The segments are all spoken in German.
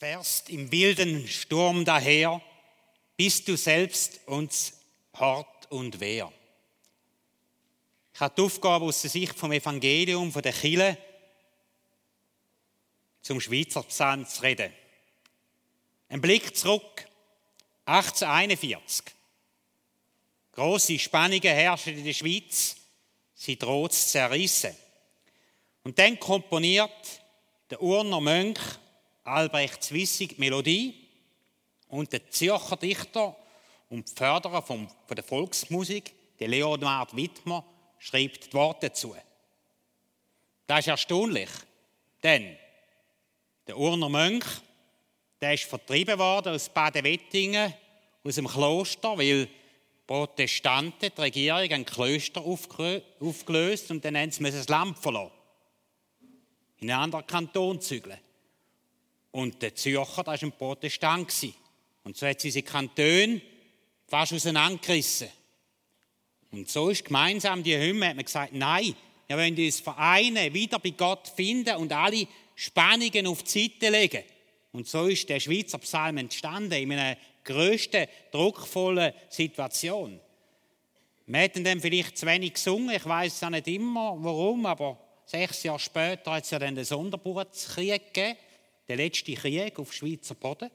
fährst im wilden Sturm daher, bist du selbst uns Hort und Wehr. Ich habe die Aufgabe, aus der Sicht vom Evangelium, von der Kirche, zum Schweizer Psalm zu reden. Ein Blick zurück, 1841. Große Spannungen herrschen in der Schweiz, sie droht zu zerrissen. Und dann komponiert der Urner Mönch Albrecht Zwissig Melodie und der Zürcher Dichter und Förderer von der Volksmusik, der Leonhard Wittmer, schreibt die Worte dazu. Das ist erstaunlich, denn der Urner Mönch, der ist vertrieben worden aus Baden-Wettingen, aus dem Kloster, weil Protestanten, die Regierung, ein Klöster aufgelöst und dann haben sie das Land verloren. In einen anderen Kanton zügeln. Und der Zürcher, das war ein Protestant. Und so hat sie diese Kantone fast auseinandergerissen. Und so ist gemeinsam die Hymne, hat man gesagt, nein, wir wollen uns vereinen, wieder bei Gott finden und alle Spannungen auf die Seite legen. Und so ist der Schweizer Psalm entstanden, in einer grössten, druckvollen Situation. Wir hätten dann vielleicht zu wenig gesungen, ich weiß es auch nicht immer, warum, aber sechs Jahre später hat es ja dann den Sonderburtskrieg gegeben der letzte Krieg auf Schweizer Boden.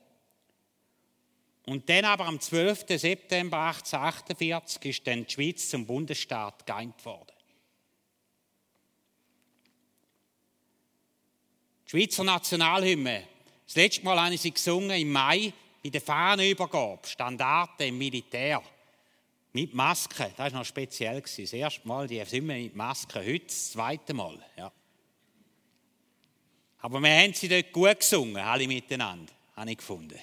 Und dann aber am 12. September 1848 ist dann die Schweiz zum Bundesstaat geeint worden. Die Schweizer Nationalhymne. Das letzte Mal habe ich sie gesungen im Mai bei der Fahnenübergabe, Standarte im Militär. Mit Maske, das war noch speziell. Das erste Mal die Hymne mit Maske, heute das zweite Mal. Ja. Aber wir haben sie dort gut gesungen, alle miteinander, habe ich gefunden.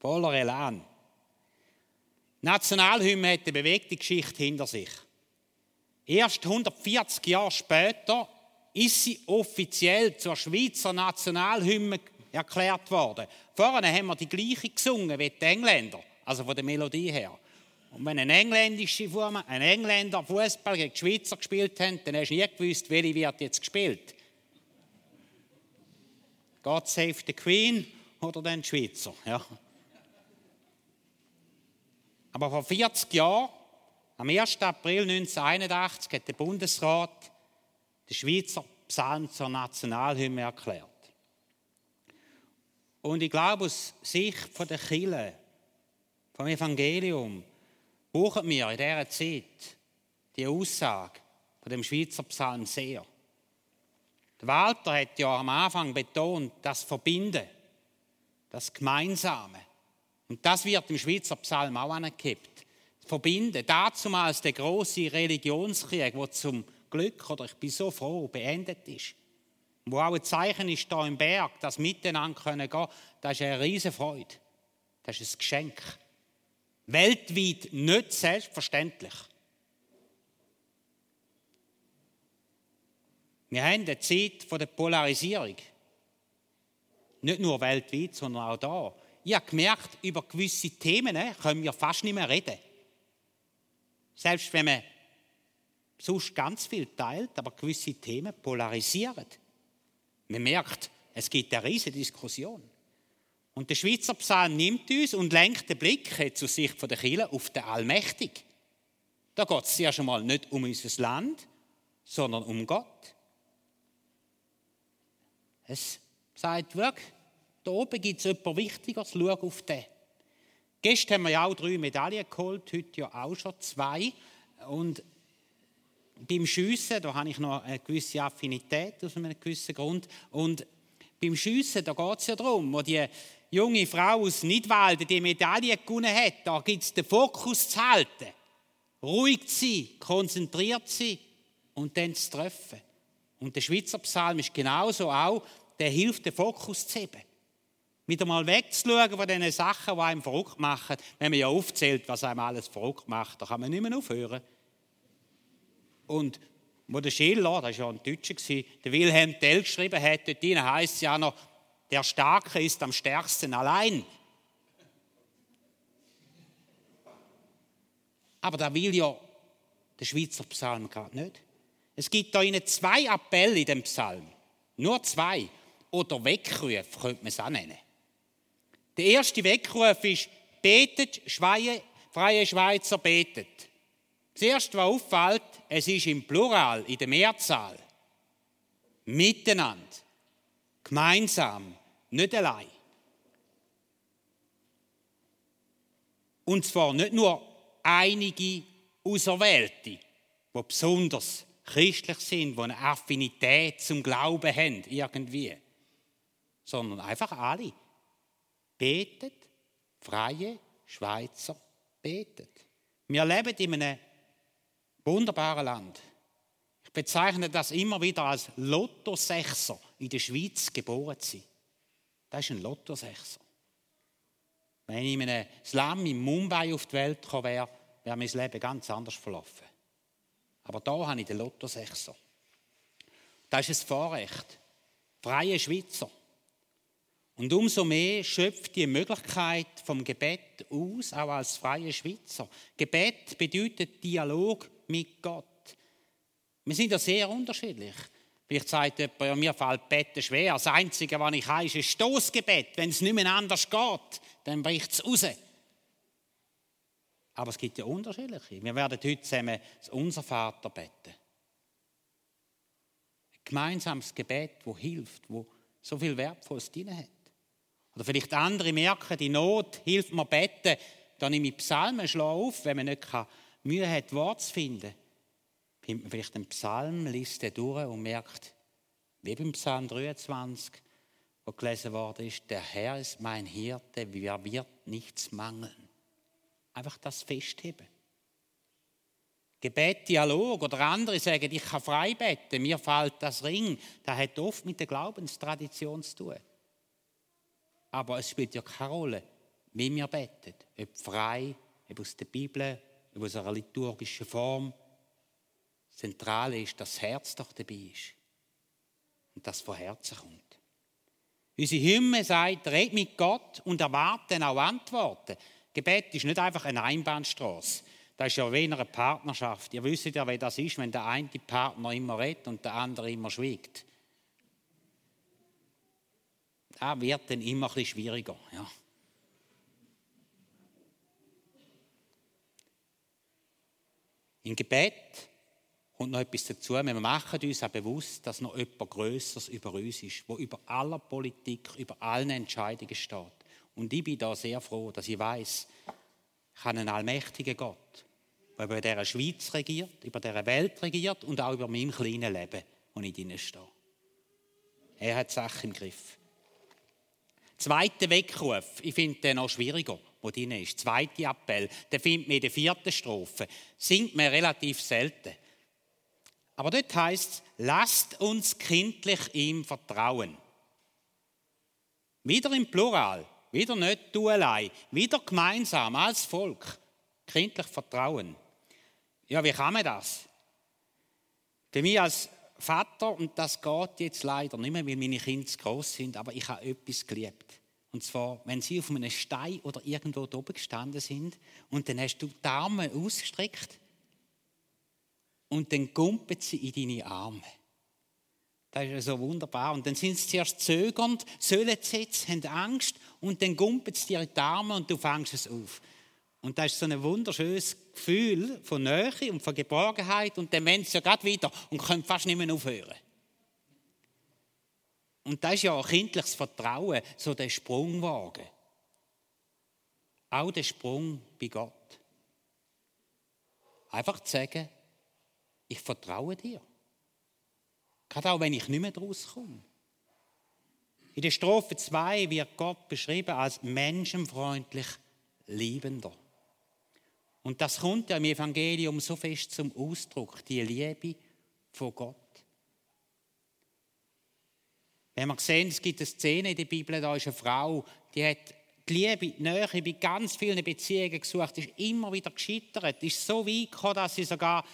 Voller Elan. Nationalhymne hat eine bewegte Geschichte hinter sich. Erst 140 Jahre später ist sie offiziell zur Schweizer Nationalhymne erklärt worden. Vorher haben wir die gleiche gesungen wie die Engländer, also von der Melodie her. Und wenn ein, engländische, ein Engländer Fußball gegen die Schweizer gespielt hat, dann hast du nie gewusst, welche wird jetzt gespielt. God Save the Queen oder den Schweizer. Ja. Aber vor 40 Jahren, am 1. April 1981, hat der Bundesrat den Schweizer Psalm zur Nationalhymne erklärt. Und ich glaube, aus Sicht der Kirche, vom Evangelium, brauchen wir in dieser Zeit die Aussage von dem Schweizer Psalm sehr. Walter hat ja am Anfang betont, das Verbinden, das Gemeinsame. Und das wird im Schweizer Psalm auch angekippt. Verbinden. Dazumals der große Religionskrieg, wo zum Glück, oder ich bin so froh, beendet ist. Wo auch ein Zeichen ist da im Berg, das miteinander können gehen, das ist eine riesige Freude. Das ist ein Geschenk. Weltweit nicht selbstverständlich. Wir haben eine Zeit der Polarisierung. Nicht nur weltweit, sondern auch da. Ich habe gemerkt, über gewisse Themen ne, können wir fast nicht mehr reden. Selbst wenn man sonst ganz viel teilt, aber gewisse Themen polarisieren. Man merkt, es gibt eine riesige Diskussion. Und der Schweizer Psalm nimmt uns und lenkt den Blick aus Sicht der Kirche auf den Allmächtig. Da geht es ja schon mal nicht um unser Land, sondern um Gott. Es sagt wirklich, da oben gibt es etwas Wichtigeres, schau auf den. Gestern haben wir ja auch drei Medaillen geholt, heute ja auch schon zwei. Und beim Schiessen, da habe ich noch eine gewisse Affinität aus einem gewissen Grund. Und beim Schiessen, da geht es ja darum, wo die junge Frau aus Nidwalden die Medaille gewonnen hat, da gibt es den Fokus zu halten. Ruhig zu sein, konzentriert zu sein und dann zu treffen. Und der Schweizer Psalm ist genauso auch, der hilft, den Fokus zu heben. Wieder mal wegzuschauen von diesen Sachen, die einem verrückt machen. Wenn man ja aufzählt, was einem alles verrückt macht, da kann man nicht mehr aufhören. Und wo der Schiller, das war ja ein Deutscher, der Wilhelm Tell geschrieben hat, dort heisst es ja noch, der Starke ist am stärksten allein. Aber da will ja der Schweizer Psalm gerade nicht. Es gibt da ihnen zwei Appelle in dem Psalm. Nur zwei. oder Weckruf, könnte man es auch nennen. Der erste Weckruf ist, betet, Schweie, freie Schweizer betet. Das erste, was auffällt, es ist im Plural, in der Mehrzahl. Miteinander. Gemeinsam. Nicht allein. Und zwar nicht nur einige Auserwählte, die besonders christlich sind, die eine Affinität zum Glauben haben, irgendwie, sondern einfach alle. Betet, freie Schweizer betet. Wir leben in einem wunderbaren Land. Ich bezeichne das immer wieder als Lottosechser in der Schweiz geboren zu sein. Das ist ein Lottosechser. Wenn ich in einem Slum in Mumbai auf die Welt gekommen wäre, wäre mein Leben ganz anders verlaufen. Aber da habe ich den Lottosechser. Das ist ein Vorrecht. Freie Schweizer. Und umso mehr schöpft die Möglichkeit vom Gebet aus, auch als freie Schweizer. Gebet bedeutet Dialog mit Gott. Wir sind ja sehr unterschiedlich. Vielleicht sagt jemand, ja, mir fällt Betten schwer. Das Einzige, was ich habe, ist ein Stoßgebet. Wenn es nicht mehr anders geht, dann bricht es raus. Aber es gibt ja unterschiedliche. Wir werden heute zusammen das Unser Vater beten. Ein gemeinsames Gebet, das hilft, wo so viel Wertvolles drin hat. Oder vielleicht andere merken, die Not hilft mir beten. Dann nehme ich Psalmen, schlage auf, wenn man nicht Mühe hat, Wort zu finden nimmt man vielleicht den Psalm, liest den durch und merkt, wie beim Psalm 23, wo gelesen worden ist, der Herr ist mein Hirte, mir wird nichts mangeln. Einfach das festheben. Gebet, Dialog oder andere sagen, ich kann frei beten, mir fällt das Ring. Das hat oft mit der Glaubenstradition zu tun. Aber es spielt ja keine Rolle, wie wir beten. Ob frei, ob aus der Bibel, ob aus einer liturgischen Form. Zentrale ist, dass das Herz doch dabei ist. Und das von Herzen kommt. Unsere Hymne sagt, red mit Gott und erwarte auch Antworten. Gebet ist nicht einfach eine Einbahnstraße. Das ist ja wie eine Partnerschaft. Ihr wisst ja, wie das ist, wenn der eine Partner immer redet und der andere immer schwiegt. Das wird dann immer ein bisschen schwieriger. Ja. Im Gebet und noch etwas dazu, wir machen uns auch bewusst, dass noch etwas Größeres über uns ist, wo über aller Politik, über allen Entscheidungen steht. Und ich bin da sehr froh, dass ich weiß, ich habe einen allmächtigen Gott, der über dieser Schweiz regiert, über dieser Welt regiert und auch über mein kleines Leben, wo ich drin stehe. Er hat Sachen im Griff. Zweiter Weckruf, ich finde den noch schwieriger, wo drin ist. Zweite Appell, der findet man in der vierten Strophe. Singt man relativ selten. Aber dort heißt lasst uns kindlich ihm vertrauen. Wieder im Plural, wieder nicht du allein, wieder gemeinsam als Volk. Kindlich vertrauen. Ja, wie kann man das? Für mich als Vater, und das geht jetzt leider nicht mehr, weil meine Kinder zu groß sind, aber ich habe etwas geliebt. Und zwar, wenn sie auf einem Stein oder irgendwo oben gestanden sind und dann hast du die Arme ausgestreckt und dann kumpelt sie in deine Arme. Das ist so wunderbar. Und dann sind sie zuerst zögernd, sollen sie jetzt, haben Angst und dann kumpelt sie dir in die Arme und du fängst es auf. Und das ist so ein wunderschönes Gefühl von Nähe und von Geborgenheit und dann wollen sie ja gerade wieder und können fast nicht mehr aufhören. Und das ist ja auch kindliches Vertrauen, so der Sprungwagen. Auch der Sprung bei Gott. Einfach zu sagen, ich vertraue dir. Gerade auch wenn ich nicht mehr daraus komme. In der Strophe 2 wird Gott beschrieben als menschenfreundlich liebender. Und das kommt ja im Evangelium so fest zum Ausdruck, die Liebe von Gott. Wenn wir sehen, es gibt eine Szene in der Bibel, da ist eine Frau, die hat die Liebe, die Nähe bei ganz vielen Beziehungen gesucht, ist immer wieder gescheitert, ist so weit gekommen, dass sie sogar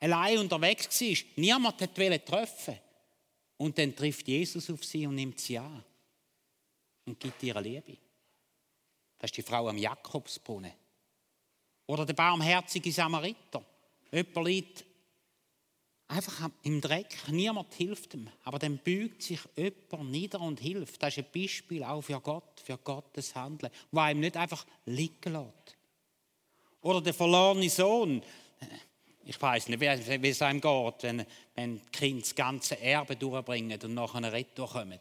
allein unterwegs war. Niemand wollte treffen. Und dann trifft Jesus auf sie und nimmt sie an und gibt ihre Liebe. Das ist die Frau am Jakobsbrunnen. Oder der barmherzige Samariter. Jemand liegt Einfach im Dreck, niemand hilft ihm. Aber dann beugt sich jemand nieder und hilft. Das ist ein Beispiel auch für Gott, für Gottes Handeln, wo ihm nicht einfach liegen lässt. Oder der verlorene Sohn. Ich weiß nicht, wie es einem geht, wenn, wenn die Kinder das ganze Erbe durchbringen und nachher eine Rettung kommen.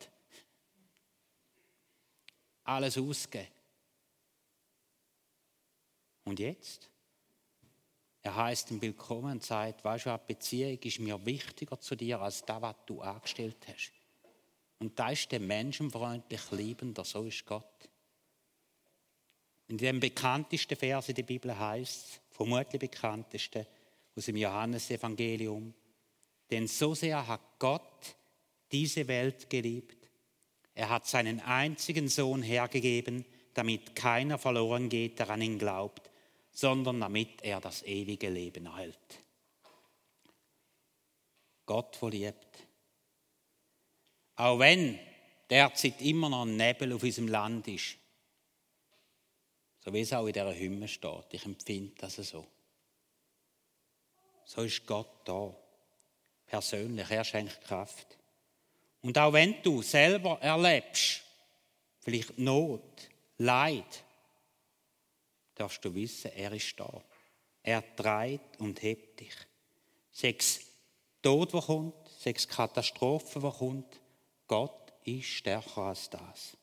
Alles ausgeben. Und jetzt? Er heißt im Willkommen und sagt, weißt du, eine Beziehung ist mir wichtiger zu dir als das, was du angestellt hast. Und da ist der menschenfreundlich Liebender, so ist Gott. In dem bekanntesten Vers in der Bibel heißt es, vermutlich bekannteste, aus dem Johannesevangelium, denn so sehr hat Gott diese Welt geliebt. Er hat seinen einzigen Sohn hergegeben, damit keiner verloren geht, der an ihn glaubt, sondern damit er das ewige Leben erhält. Gott verliebt. Auch wenn derzeit immer noch ein Nebel auf unserem Land ist, so wie es auch in dieser Hymne steht, ich empfinde das so. So ist Gott da. Persönlich, er schenkt Kraft. Und auch wenn du selber erlebst, vielleicht Not, Leid, darfst du wissen, er ist da. Er treibt und hebt dich. Sechs Tod, wo kommt, sechs Katastrophen, wo kommt, Gott ist stärker als das.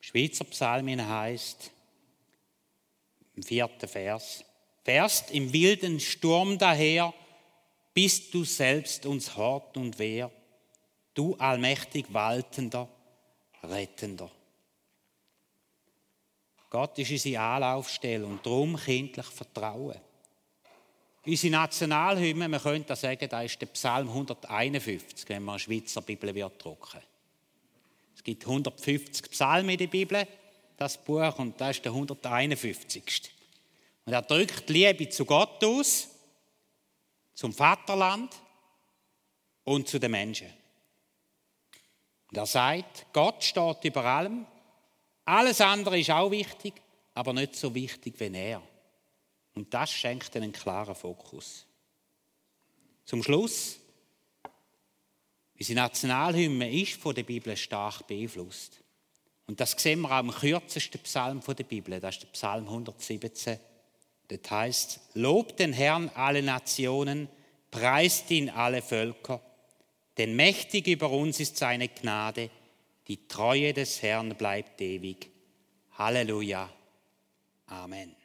Schweizer Psalmen heißt im vierten Vers, fährst im wilden Sturm daher, bist du selbst uns Hort und Wehr, du allmächtig Waltender, Rettender. Gott ist unsere Anlaufstelle und darum kindlich Vertrauen. Unsere Nationalhymne, man könnte sagen, da ist der Psalm 151, wenn man eine Schweizer Bibel wird drucken. Es gibt 150 Psalmen in der Bibel, das Buch, und das ist der 151. Und er drückt Liebe zu Gott aus, zum Vaterland und zu den Menschen. Und er sagt, Gott steht über allem, alles andere ist auch wichtig, aber nicht so wichtig wie er. Und das schenkt einen klaren Fokus. Zum Schluss, unsere Nationalhymne ist von der Bibel stark beeinflusst. Und das sehen wir auch im kürzesten Psalm der Bibel, das ist der Psalm 117. Das heißt, lobt den Herrn alle Nationen, preist ihn alle Völker, denn mächtig über uns ist seine Gnade die Treue des Herrn bleibt ewig. Halleluja. Amen.